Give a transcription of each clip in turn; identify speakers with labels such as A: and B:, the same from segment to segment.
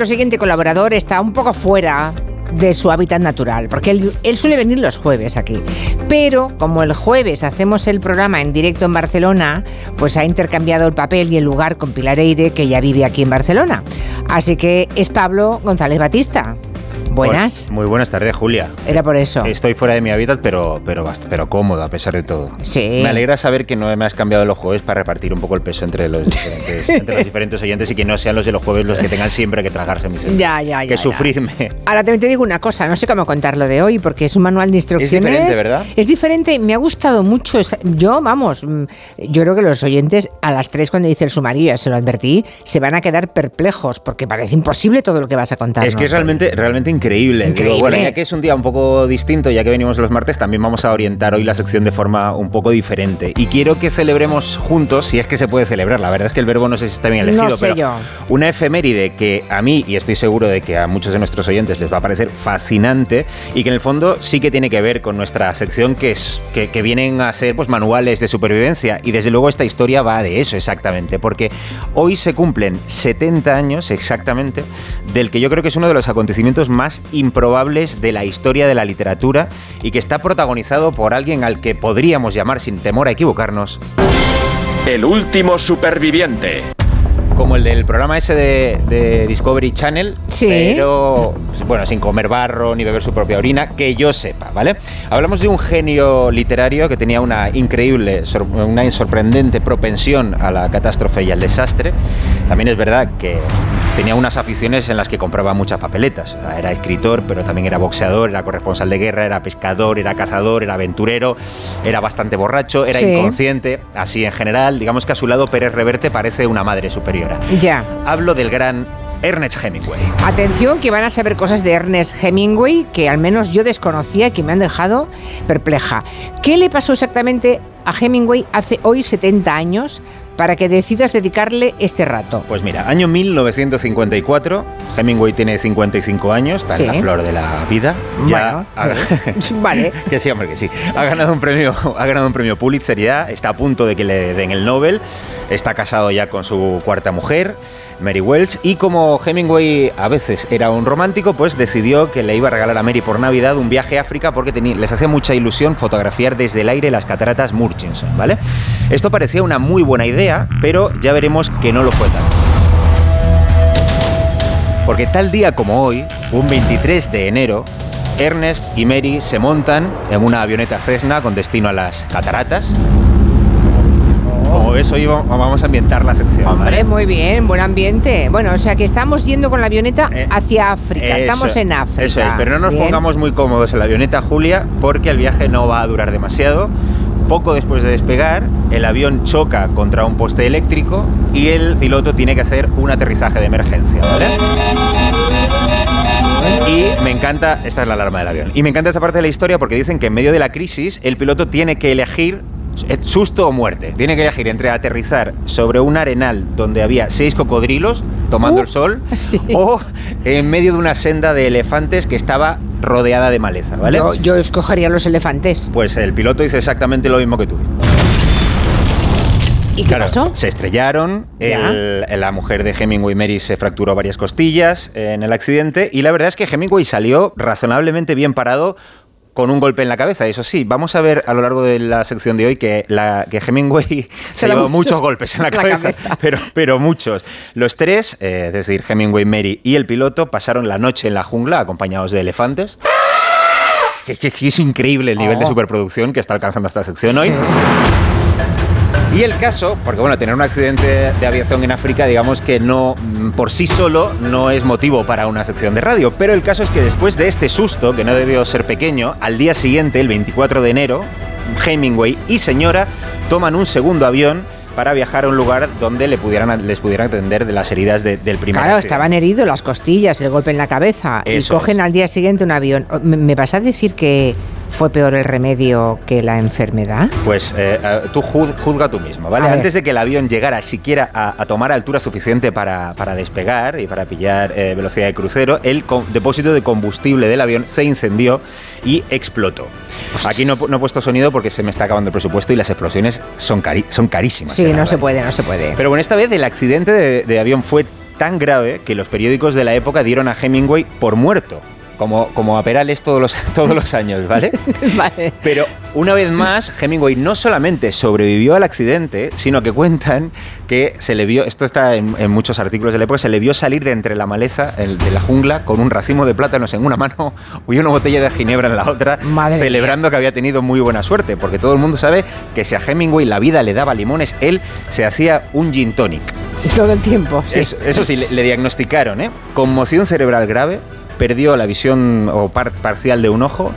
A: Nuestro siguiente colaborador está un poco fuera de su hábitat natural, porque él, él, suele venir los jueves aquí. Pero como el jueves hacemos el programa en directo en Barcelona, pues ha intercambiado el papel y el lugar con Pilar Eire, que ya vive aquí en Barcelona. Así que es Pablo González Batista. Buenas.
B: Muy buenas tardes, Julia.
A: Era por eso.
B: Estoy fuera de mi hábitat, pero, pero, pero cómodo a pesar de todo.
A: Sí.
B: Me alegra saber que no me has cambiado los jueves para repartir un poco el peso entre los diferentes, entre los diferentes oyentes y que no sean los de los jueves los que tengan siempre que tragarse mis
A: Ya, ya, ya.
B: Que sufrirme.
A: Ahora también te digo una cosa, no sé cómo contarlo de hoy, porque es un manual de instrucciones.
B: Es diferente, ¿verdad?
A: Es diferente, me ha gustado mucho. Yo, vamos, mm, yo creo que los oyentes a las tres cuando dice el sumario, ya se lo advertí, se van a quedar perplejos, porque parece imposible todo lo que vas a contar.
B: Es que es realmente, realmente increíble.
A: Increíble.
B: Digo, bueno, ya que es un día un poco distinto, ya que venimos los martes, también vamos a orientar hoy la sección de forma un poco diferente. Y quiero que celebremos juntos, si es que se puede celebrar. La verdad es que el verbo no sé si está bien elegido,
A: No sé
B: pero
A: yo.
B: una efeméride que a mí, y estoy seguro de que a muchos de nuestros oyentes les va a parecer fascinante, y que en el fondo sí que tiene que ver con nuestra sección, que, es, que, que vienen a ser pues, manuales de supervivencia. Y desde luego esta historia va de eso exactamente, porque hoy se cumplen 70 años exactamente del que yo creo que es uno de los acontecimientos más improbables de la historia de la literatura y que está protagonizado por alguien al que podríamos llamar sin temor a equivocarnos
C: El último superviviente.
B: como el del programa ese de, de Discovery Channel,
A: Sí.
B: pero bueno, sin comer barro ni beber su propia orina, que yo sepa, ¿vale? Hablamos de un genio literario que tenía una increíble, sor- una sorprendente propensión a la catástrofe y al desastre. También es verdad que tenía unas aficiones en las que compraba muchas papeletas. O sea, Era escritor, pero también era boxeador, era corresponsal de guerra, era pescador, era cazador, era aventurero, era bastante borracho, era
A: Sí.
B: inconsciente, así en general. Digamos que a su lado Pérez Reverte parece una madre superiora.
A: Ya.
B: Hablo del gran Ernest Hemingway.
A: Atención que van a saber cosas de Ernest Hemingway que al menos yo desconocía y que me han dejado perpleja. ¿Qué le pasó exactamente a Hemingway hace hoy 70 años para que decidas dedicarle este rato?
B: Pues mira, año 1954, Hemingway tiene 55 años, está
A: Sí.
B: en la flor de la vida. Ya
A: Bueno,
B: ha-
A: vale.
B: que sí, hombre, que sí. Ha ganado un premio, ha ganado un premio Pulitzer ya, está a punto de que le den el Nobel, está casado ya con su cuarta mujer, Mary Wells, y como Hemingway a veces era un romántico, pues decidió que le iba a regalar a Mary por Navidad un viaje a África porque les hacía mucha ilusión fotografiar desde el aire las cataratas Murchison, ¿vale? Esto parecía una muy buena idea, pero ya veremos que no lo fue tanto. Porque tal día como hoy, un 23 de enero, Ernest y Mary se montan en una avioneta Cessna con destino a las cataratas. Ves, hoy va- vamos a ambientar la sección. ¿vale?
A: Muy bien, buen ambiente. Bueno, o sea que estamos yendo con la avioneta
B: Eh,
A: hacia África.
B: Eso-
A: estamos en África.
B: Eso es, pero no nos
A: Bien.
B: pongamos muy cómodos en la avioneta, Julia, porque el viaje no va a durar demasiado. Poco después de despegar, el avión choca contra un poste eléctrico y el piloto tiene que hacer un aterrizaje de emergencia, ¿vale? Y me encanta, esta es la alarma del avión, y me encanta esta parte de la historia porque dicen que en medio de la crisis el piloto tiene que elegir susto o muerte. Tiene que elegir entre aterrizar sobre un arenal donde había seis cocodrilos tomando
A: Uh,
B: el sol
A: sí.
B: o en medio de una senda de elefantes que estaba rodeada de maleza, ¿vale?
A: Yo, yo escogería los elefantes.
B: Pues el piloto dice exactamente lo mismo que tú.
A: ¿Y qué
B: Claro,
A: pasó?
B: se estrellaron, el- la mujer de Hemingway, Mary, se fracturó varias costillas en el accidente y la verdad es que Hemingway salió razonablemente bien parado con un golpe en la cabeza. Eso sí, vamos a ver a lo largo de la sección de hoy que, la, que Hemingway se llevado
A: muchos
B: golpes en la
A: en la
B: cabeza,
A: cabeza.
B: Pero, pero muchos. Los tres, eh, es decir, Hemingway, Mary y el piloto, pasaron la noche en la jungla acompañados de elefantes. Es que, que es increíble el nivel de
A: Oh.
B: superproducción que está alcanzando esta sección hoy.
A: Sí, sí,
B: Y el caso, porque bueno, tener un accidente de aviación en África, digamos que no, mm, por sí solo, no es motivo para una sección de radio. Pero el caso es que después de este susto, que no debió ser pequeño, al día siguiente, el 24 de enero, Hemingway y señora toman un segundo avión para viajar a un lugar donde le pudieran, les pudieran atender de las heridas de- del primer
A: Claro,
B: accidente.
A: estaban heridos las costillas, el golpe en la cabeza. y cogen
B: es.
A: al día siguiente un avión. ¿Me, me vas a decir que fue peor el remedio que la enfermedad?
B: Pues eh, eh, tú juz- juzga tú mismo, ¿vale?
A: A ver.
B: Antes de que el avión llegara siquiera a, a tomar altura suficiente para, para despegar y para pillar eh, velocidad de crucero, el depósito de combustible del avión se incendió y explotó. Aquí no, no he puesto sonido porque se me está acabando el presupuesto y las explosiones son, cari- son carísimas.
A: Sí, no
B: verdad.
A: se puede, no se puede.
B: Pero bueno, esta vez el accidente de, de avión fue tan grave que los periódicos de la época dieron a Hemingway por muerto como, como a Perales todos los, todos los años, ¿vale?
A: vale.
B: Pero una vez más, Hemingway no solamente sobrevivió al accidente, sino que cuentan que se le vio, esto está en, muchos artículos de la época, se le vio salir de entre la maleza de la jungla con un racimo de plátanos en una mano y una botella de ginebra en la otra, celebrando que había tenido muy buena suerte, porque todo el mundo sabe que si a Hemingway la vida le daba limones, él se hacía un gin tonic.
A: Todo el tiempo. Sí.
B: Eso, sí, le, le diagnosticaron, ¿eh? Conmoción cerebral grave, perdió la visión o parcial de un ojo,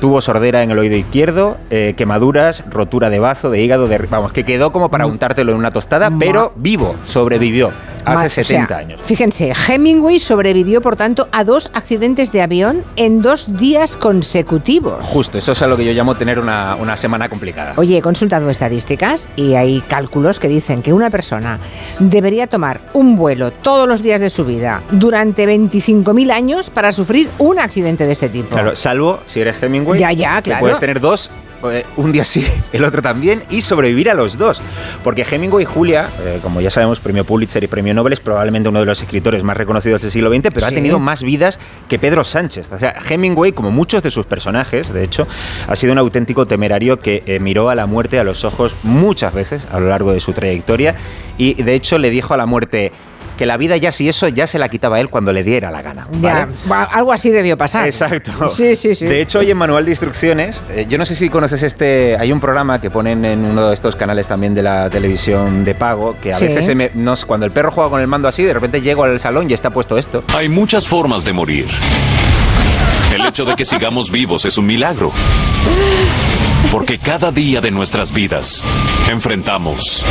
B: tuvo sordera en el oído izquierdo, eh, quemaduras, rotura de bazo, de hígado, de, vamos, que quedó como para mm. untártelo en una tostada, pero vivo, sobrevivió hace 70 años.
A: Fíjense, Hemingway sobrevivió, por tanto, a dos accidentes de avión en dos días consecutivos.
B: Justo, eso es a lo que yo llamo tener una, una semana complicada.
A: Oye, he consultado estadísticas y hay cálculos que dicen que una persona debería tomar un vuelo todos los días de su vida durante 25.000 años para sufrir un accidente de este tipo.
B: Claro, salvo si eres Hemingway.
A: Ya, ya, claro.
B: puedes tener dos eh, un día sí, el otro también, y sobrevivir a los dos. Porque Hemingway y Julia, eh, como ya sabemos, premio Pulitzer y premio Nobel, es probablemente uno de los escritores más reconocidos del siglo XX, pero ha tenido más vidas que Pedro Sánchez. O sea, Hemingway, como muchos de sus personajes, de hecho, ha sido un auténtico temerario que eh, miró a la muerte a los ojos muchas veces a lo largo de su trayectoria y de hecho le dijo a la muerte, que la vida ya si eso ya se la quitaba él cuando le diera la gana.
A: Ya, algo así debió pasar.
B: Exacto.
A: Sí, sí, sí.
B: De hecho, hoy en Manual de Instrucciones, eh, yo no sé si conoces este, hay un programa que ponen en uno de estos canales también de la televisión de pago, que a veces se me, cuando el perro juega con el mando así, de repente llego al salón y está puesto esto.
C: Hay muchas formas de morir. El hecho de que sigamos vivos es un milagro. Porque cada día de nuestras vidas enfrentamos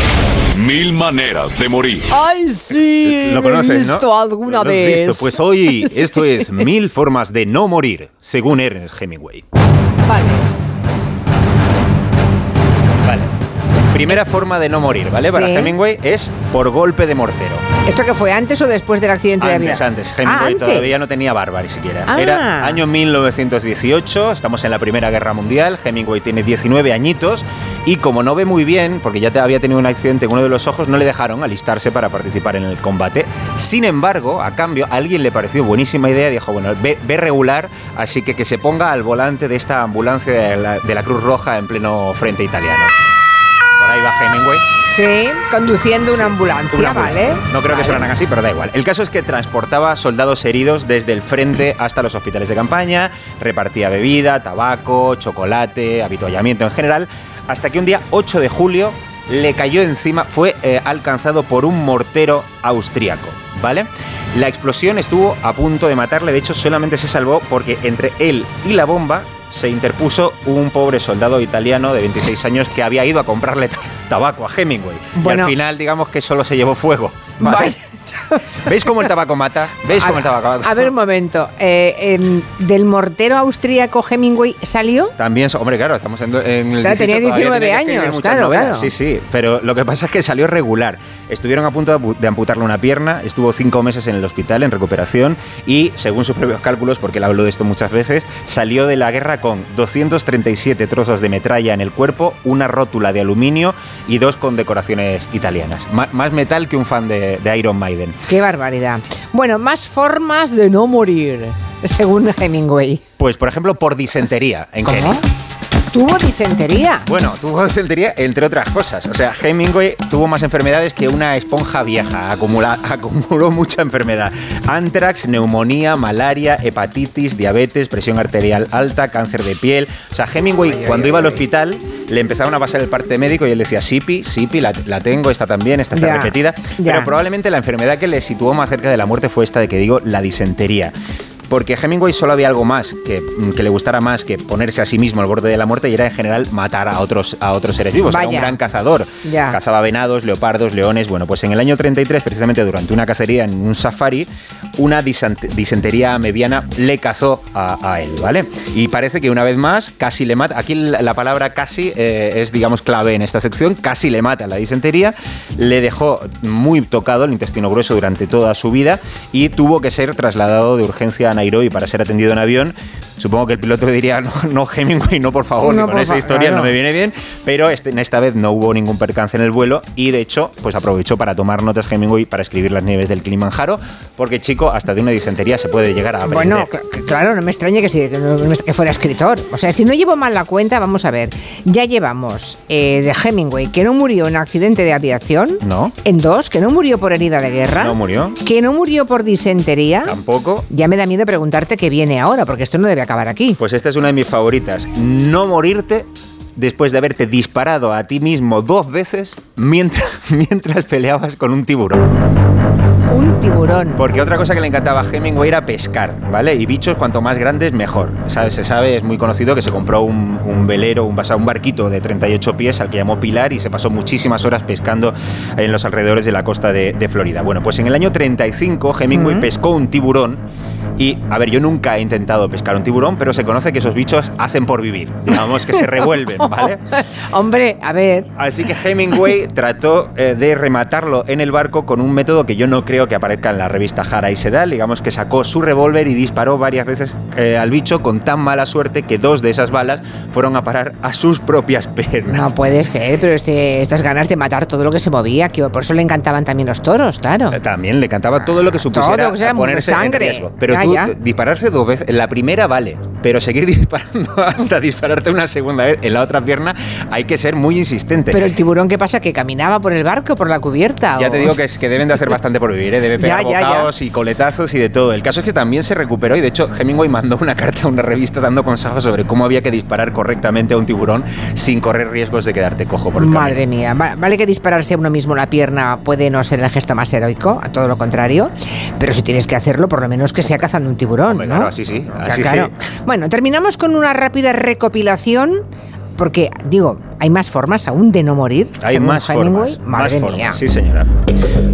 C: mil maneras de morir.
A: ¡Ay, sí!
B: ¿Lo conoces,
A: visto alguna vez.
B: Visto? Pues hoy esto es Mil formas de no morir, según Ernest Hemingway.
A: Vale.
B: Primera forma de no morir, ¿vale? Para Hemingway es por golpe de mortero.
A: ¿Esto que fue antes o después del accidente
B: de
A: avión?
B: Antes, antes. Hemingway ah, todavía no tenía barba ni siquiera. Ah. Era año 1918, estamos en la Primera Guerra Mundial, Hemingway tiene 19 añitos y como no ve muy bien, porque ya había tenido un accidente en uno de los ojos, no le dejaron alistarse para participar en el combate. Sin embargo, a cambio, a alguien le pareció buenísima idea y dijo, bueno, ve, regular, así que que se ponga al volante de esta ambulancia de la Cruz Roja en pleno frente italiano. Ahí va Hemingway.
A: Sí, conduciendo una ambulancia, ¿vale?
B: No creo que suenan así, pero da igual. El caso es que transportaba soldados heridos desde el frente hasta los hospitales de campaña, repartía bebida, tabaco, chocolate, habituallamiento en general, hasta que un día 8 de julio le cayó encima, fue eh, alcanzado por un mortero austríaco, ¿vale? La explosión estuvo a punto de matarle, de hecho solamente se salvó porque entre él y la bomba se interpuso un pobre soldado italiano de 26 años que había ido a comprarle tabaco a Hemingway. y al final, digamos que solo se llevó fuego. ¿Veis cómo el tabaco mata? ¿Veis cómo el tabaco mata?
A: A ver un momento. Eh, ¿Del mortero austríaco Hemingway salió?
B: También, hombre, claro, estamos en, en el.
A: tenía 19 años, claro, claro.
B: Sí, sí. Pero lo que pasa es que salió regular. Estuvieron a punto de amputarle una pierna, estuvo cinco meses en el hospital en recuperación y, según sus propios cálculos, porque él habló de esto muchas veces, salió de la guerra con 237 trozos de metralla en el cuerpo, una rótula de aluminio y dos condecoraciones italianas. más metal que un fan de, de Iron Maiden.
A: Qué barbaridad. Bueno, más formas de no morir, según Hemingway.
B: Pues, por ejemplo, por disentería. ¿En
A: ¿Cómo? ¿Tuvo disentería?
B: Bueno, tuvo disentería entre otras cosas. O sea, Hemingway tuvo más enfermedades que una esponja vieja. acumuló mucha enfermedad. Antrax, neumonía, malaria, hepatitis, diabetes, presión arterial alta, cáncer de piel. O sea, Hemingway cuando iba al hospital le empezaban a pasar el parte médico y él decía, Sipi, Sipi, la, tengo, esta también, esta está repetida. Pero probablemente la enfermedad que le situó más cerca de la muerte fue esta de que digo, la disentería porque Hemingway solo había algo más que, le gustara más que ponerse a sí mismo al borde de la muerte y era en general matar a otros, a otros seres vivos. Era un gran cazador. Cazaba venados, leopardos, leones. Bueno, pues en el año 33, precisamente durante una cacería en un safari, una disentería mediana le cazó a, él, ¿vale? Y parece que una vez más casi le mata. Aquí la, palabra casi eh, es, digamos, clave en esta sección. Casi le mata la disentería. Le dejó muy tocado el intestino grueso durante toda su vida y tuvo que ser trasladado de urgencia a Nairobi para ser atendido en avión, Supongo que el piloto diría, no, no Hemingway, no por favor,
A: No,
B: con
A: por
B: esa historia
A: claro.
B: no me viene bien, pero este, esta vez no hubo ningún percance en el vuelo y de hecho pues aprovechó para tomar notas Hemingway para escribir las nieves del Kilimanjaro, porque chico, hasta de una disentería se puede llegar a aprender.
A: Bueno, cl- cl- claro, no me extraña que, sí, que, no- que fuera escritor. O sea, si no llevo mal la cuenta, vamos a ver. Ya llevamos eh, de Hemingway, que no murió en accidente de aviación.
B: No.
A: En dos, que no murió por herida de guerra.
B: No murió.
A: Que no murió por disentería.
B: Tampoco.
A: Ya me da miedo preguntarte qué viene ahora, porque esto no debe acabar aquí.
B: Pues esta es una de mis favoritas. No morirte después de haberte disparado a ti mismo dos veces mientras, mientras peleabas con un tiburón.
A: Un tiburón.
B: Porque otra cosa que le encantaba a Hemingway era pescar, ¿vale? Y bichos cuanto más grandes mejor. ¿Sabes? Se sabe, es muy conocido que se compró un, un velero, un, un barquito de 38 pies al que llamó Pilar y se pasó muchísimas horas pescando en los alrededores de la costa de, de Florida. Bueno, pues en el año 35 Hemingway pescó un tiburón y, a ver, yo nunca he intentado pescar un tiburón, pero se conoce que esos bichos hacen por vivir. Digamos que se revuelven, ¿vale?
A: Hombre, a ver.
B: Así que Hemingway trató eh, de rematarlo en el barco con un método que yo no creo que aparezca en la revista Jara y Sedal. Digamos que sacó su revólver y disparó varias veces eh, al bicho con tan mala suerte que dos de esas balas fueron a parar a sus propias piernas.
A: No puede ser, pero este, estas ganas de matar todo lo que se movía, que por eso le encantaban también los toros, claro.
B: Eh, También le cantaba todo lo que supusiera
A: Todo que
B: ponerse
A: sangre.
B: en riesgo. Pero
A: Ya,
B: tú
A: ya.
B: dispararse dos veces, la primera vale, pero seguir disparando hasta dispararte una segunda vez en la otra pierna hay que ser muy insistente.
A: Pero el tiburón, ¿qué pasa? ¿Que caminaba por el barco, por la cubierta?
B: Ya
A: o-
B: te digo que, es, que deben de hacer bastante por vivir, ¿eh? debe pegar
A: Ya, ya, ya.
B: bocados y coletazos y de todo. El caso es que también se recuperó y de hecho Hemingway mandó una carta a una revista dando consejos sobre cómo había que disparar correctamente a un tiburón sin correr riesgos de quedarte cojo por el
A: Madre
B: camino.
A: mía, Va- vale que dispararse a uno mismo la pierna puede no ser el gesto más heroico, a todo lo contrario, pero si tienes que hacerlo, por lo menos que sea cazando un tiburón,
B: Hombre,
A: ¿no?
B: claro, así sí, así
A: claro. Bueno, terminamos con una rápida recopilación, porque, digo, hay más formas aún de no morir.
B: Hay más
A: Hemingway.
B: formas.
A: Madre
B: más
A: mía.
B: formas, sí señora.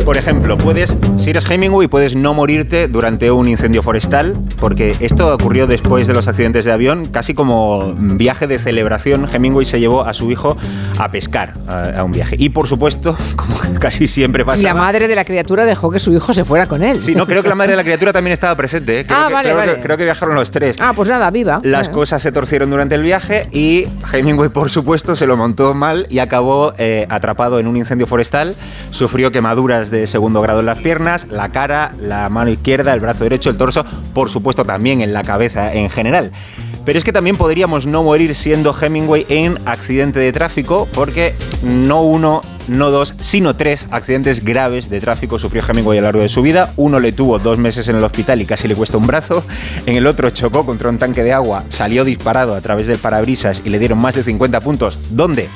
B: Por ejemplo, puedes, si eres Hemingway, puedes no morirte durante un incendio forestal, porque esto ocurrió después de los accidentes de avión, casi como viaje de celebración. Hemingway se llevó a su hijo a pescar a, a un viaje. Y por supuesto, como casi siempre pasa.
A: Y la madre de la criatura dejó que su hijo se fuera con él.
B: Sí, no, creo que la madre de la criatura también estaba presente. ¿eh? Creo
A: Ah,
B: que,
A: vale,
B: creo que-
A: vale.
B: creo que viajaron los tres.
A: Ah, pues nada, viva.
B: Las cosas se torcieron durante el viaje y Hemingway, por supuesto, se lo montó mal y acabó eh, atrapado en un incendio forestal. Sufrió quemaduras de segundo grado en las piernas, la cara, la mano izquierda, el brazo derecho, el torso, por supuesto también en la cabeza en general. Pero es que también podríamos no morir siendo Hemingway en accidente de tráfico, porque no uno, no dos, sino tres accidentes graves de tráfico sufrió Hemingway a lo largo de su vida. Uno le tuvo dos meses en el hospital y casi le cuesta un brazo. En el otro chocó contra un tanque de agua, salió disparado a través del parabrisas y le dieron más de 50 puntos. ¿Dónde?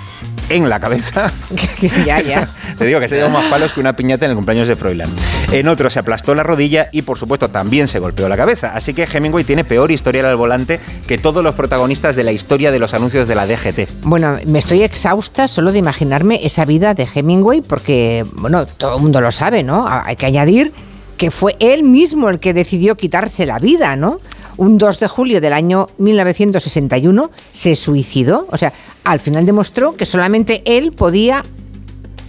B: En la cabeza.
A: ya, ya.
B: Te digo que se llevó más palos que una piñata en el cumpleaños de Froilán. En otro se aplastó la rodilla y, por supuesto, también se golpeó la cabeza. Así que Hemingway tiene peor historial al volante que todos los protagonistas de la historia de los anuncios de la DGT.
A: Bueno, me estoy exhausta solo de imaginarme esa vida de Hemingway porque, bueno, todo el mundo lo sabe, ¿no? Ha- Hay que añadir que fue él mismo el que decidió quitarse la vida, ¿no? Un 2 de julio del año 1961 se suicidó. O sea, al final demostró que solamente él podía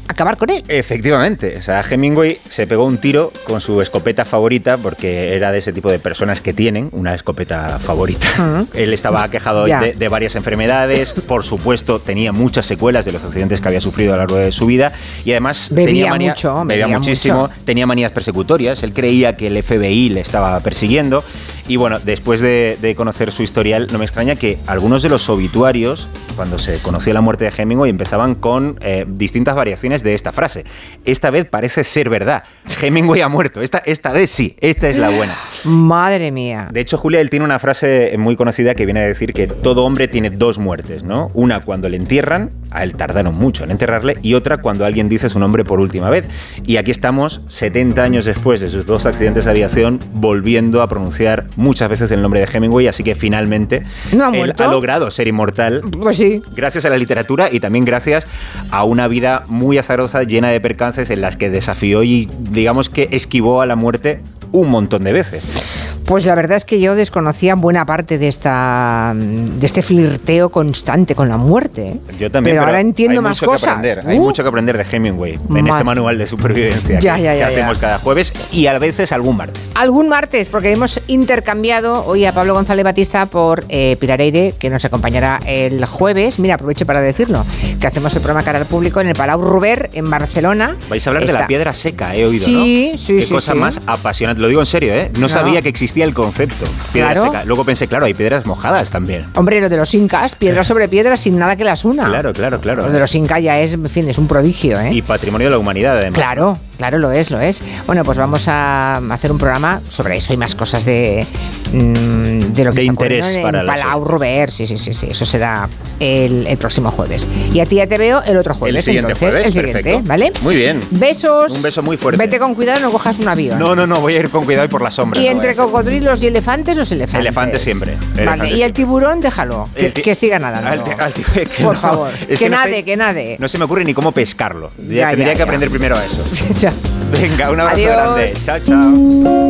A: acabar con él.
B: Efectivamente, o sea, Hemingway se pegó un tiro con su escopeta favorita porque era de ese tipo de personas que tienen una escopeta favorita. Él estaba quejado
A: Ya.
B: de, de varias enfermedades, por supuesto tenía muchas secuelas de los accidentes que había sufrido a lo largo de su vida y además
A: Bebía
B: tenía manía-
A: mucho,
B: bebía,
A: bebía
B: muchísimo,
A: mucho.
B: tenía manías persecutorias, él creía que el FBI le estaba persiguiendo y bueno, después de, de conocer su historial, no me extraña que algunos de los obituarios, cuando se conoció la muerte de Hemingway, empezaban con eh, distintas variaciones de esta frase. Esta vez parece ser verdad. Hemingway ha muerto. Esta, esta vez sí, esta es la buena.
A: Madre mía.
B: De hecho, Julia, él tiene una frase muy conocida que viene a decir que todo hombre tiene dos muertes, ¿no? Una cuando le entierran, a él tardaron mucho en enterrarle, y otra cuando alguien dice su nombre por última vez. Y aquí estamos, 70 años después de sus dos accidentes de aviación, volviendo a pronunciar muchas veces el nombre de Hemingway, así que finalmente
A: ¿No ha
B: él ha logrado ser inmortal
A: Pues sí.
B: gracias a la literatura y también gracias a una vida muy azarosa, llena de percances en las que desafió y digamos que esquivó a la muerte un montón de veces.
A: Pues la verdad es que yo desconocía buena parte de esta de este flirteo constante con la muerte. ¿eh?
B: Yo también.
A: Pero, ahora entiendo
B: hay
A: más
B: mucho
A: cosas.
B: Que aprender. Hay
A: Uh,
B: mucho que aprender de Hemingway en este manual de supervivencia
A: Ya,
B: que,
A: ya,
B: que
A: ya,
B: hacemos cada jueves y a veces algún martes.
A: Algún martes, porque hemos intercambiado hoy a Pablo González Batista por eh, Pilar Eire, que nos acompañará el jueves. Mira, aprovecho para decirlo, que hacemos el programa Cara al Público en el Palau Ruber, en Barcelona.
B: Vais a hablar de la piedra seca, he oído,
A: Sí,
B: ¿no?
A: sí,
B: Qué
A: sí,
B: cosa
A: sí.
B: más apasionante. Lo digo en serio, ¿eh? No,
A: No.
B: sabía que existía el concepto. Piedra
A: Claro.
B: seca. Luego pensé, claro, hay piedras mojadas también.
A: Hombre, lo de los incas, piedra sobre piedra sin nada que las una.
B: Claro, claro, claro.
A: Lo de los incas ya es, en fin, es un prodigio, ¿eh?
B: Y patrimonio de la humanidad, además.
A: Claro, claro, lo es, lo es. Bueno, pues vamos a hacer un programa sobre eso y más cosas de, mm, de lo que
B: De interés para
A: en Palau Robert. Sí, sí, sí, sí. Eso será el, el próximo jueves. Y a ti ya te veo el otro jueves.
B: El siguiente
A: entonces,
B: jueves,
A: el siguiente,
B: perfecto.
A: ¿vale?
B: Muy bien.
A: Besos.
B: Un beso muy fuerte.
A: Vete con cuidado, no cojas un avión.
B: No, no, no, voy a ir con cuidado y por la sombra.
A: Y
B: no
A: entre cocodrilos y elefantes, los elefantes.
B: Elefantes siempre,
A: Vale, y el tiburón, déjalo. Que, que siga nadando.
B: Al al que
A: Por
B: no,
A: favor.
B: es
A: que, nade,
B: sé-
A: que nade.
B: No se me ocurre ni cómo pescarlo.
A: Ya,
B: tendría
A: ya,
B: que aprender primero a eso. Venga, un abrazo
A: Adiós.
B: grande. Chao, chao.